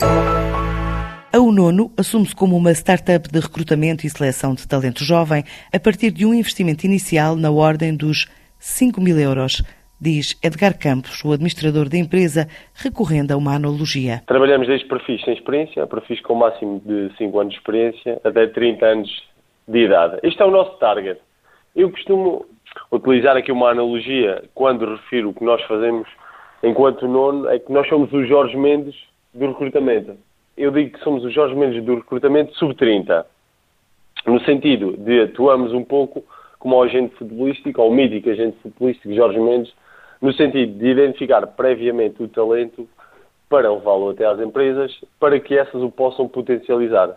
A Unono assume-se como uma startup de recrutamento e seleção de talento jovem a partir de um investimento inicial na ordem dos 5 mil euros, diz Edgar Campos, o administrador da empresa, recorrendo a uma analogia. Trabalhamos desde perfis sem experiência, perfis com máximo de 5 anos de experiência, até 30 anos de idade. Este é o nosso target. Eu costumo utilizar aqui uma analogia quando refiro o que nós fazemos enquanto nono, é que nós somos os Jorge Mendes do recrutamento. Eu digo que somos os Jorge Mendes do recrutamento sub-30, no sentido de atuamos um pouco como o agente futebolístico, ou o mítico agente futebolístico Jorge Mendes, no sentido de identificar previamente o talento para levá-lo até às empresas, para que essas o possam potencializar.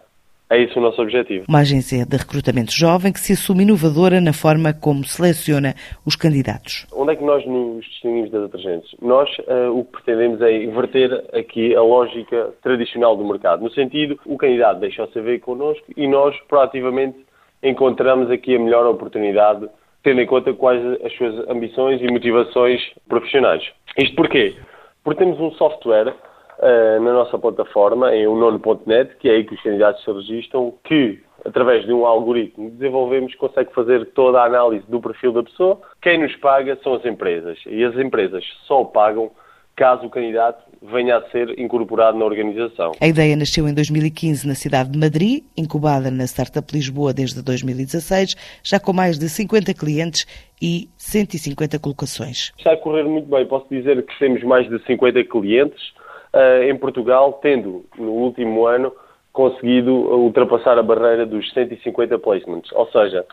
É isso o nosso objetivo. Uma agência de recrutamento jovem que se assume inovadora na forma como seleciona os candidatos. Onde é que nós nos distinguimos das outras agências? Nós uh, o que pretendemos é inverter aqui a lógica tradicional do mercado, no sentido, o candidato deixa o CV connosco e nós proativamente encontramos aqui a melhor oportunidade, tendo em conta quais as suas ambições e motivações profissionais. Isto porquê? Porque temos um software uh, na nossa plataforma, em unono.net, que é aí que os candidatos se registram, que, através de um algoritmo que desenvolvemos, consegue fazer toda a análise do perfil da pessoa. Quem nos paga são as empresas. E as empresas só pagam caso o candidato venha a ser incorporado na organização. A ideia nasceu em 2015 na cidade de Madrid, incubada na Startup Lisboa desde 2016, já com mais de 50 clientes e 150 colocações. Está a correr muito bem. Posso dizer que temos mais de 50 clientes em Portugal, tendo no último ano conseguido ultrapassar a barreira dos 150 placements, ou seja,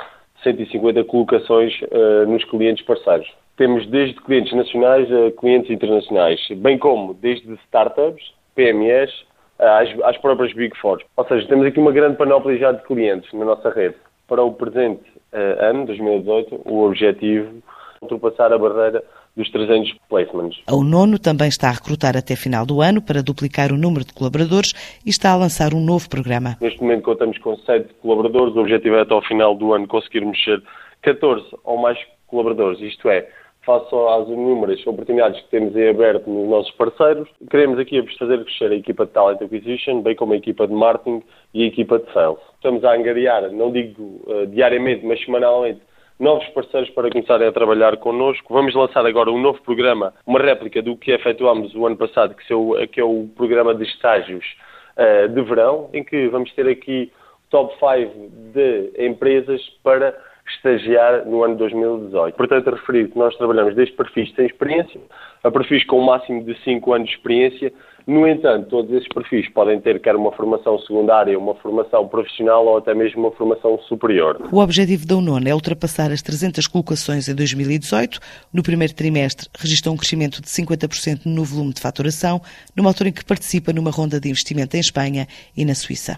150 colocações uh, nos clientes parceiros. Temos desde clientes nacionais a clientes internacionais, bem como desde startups, PMEs, às, às próprias Big Four. Ou seja, temos aqui uma grande panóplia já de clientes na nossa rede. Para o presente ano, 2018, o objetivo é ultrapassar a barreira dos 300 placements. A Unono também está a recrutar até final do ano para duplicar o número de colaboradores e está a lançar um novo programa. Neste momento contamos com 7 colaboradores, o objetivo é até ao final do ano conseguirmos ser 14 ou mais colaboradores, isto é, face às inúmeras oportunidades que temos em aberto nos nossos parceiros, queremos aqui fazer crescer a equipa de Talent Acquisition, bem como a equipa de Marketing e a equipa de Sales. Estamos a angariar, não digo uh, diariamente, mas semanalmente, novos parceiros para começarem a trabalhar connosco. Vamos lançar agora um novo programa, uma réplica do que efetuámos o ano passado, que, é o programa de estágios uh, de verão, em que vamos ter aqui top 5 de empresas para estagiar no ano 2018. Portanto, referir que nós trabalhamos desde perfis sem experiência a perfis com o um máximo de 5 anos de experiência. No entanto, todos esses perfis podem ter quer uma formação secundária, uma formação profissional ou até mesmo uma formação superior. O objetivo da UNON é ultrapassar as 300 colocações em 2018. No primeiro trimestre, registrou um crescimento de 50% no volume de faturação, numa altura em que participa numa ronda de investimento em Espanha e na Suíça.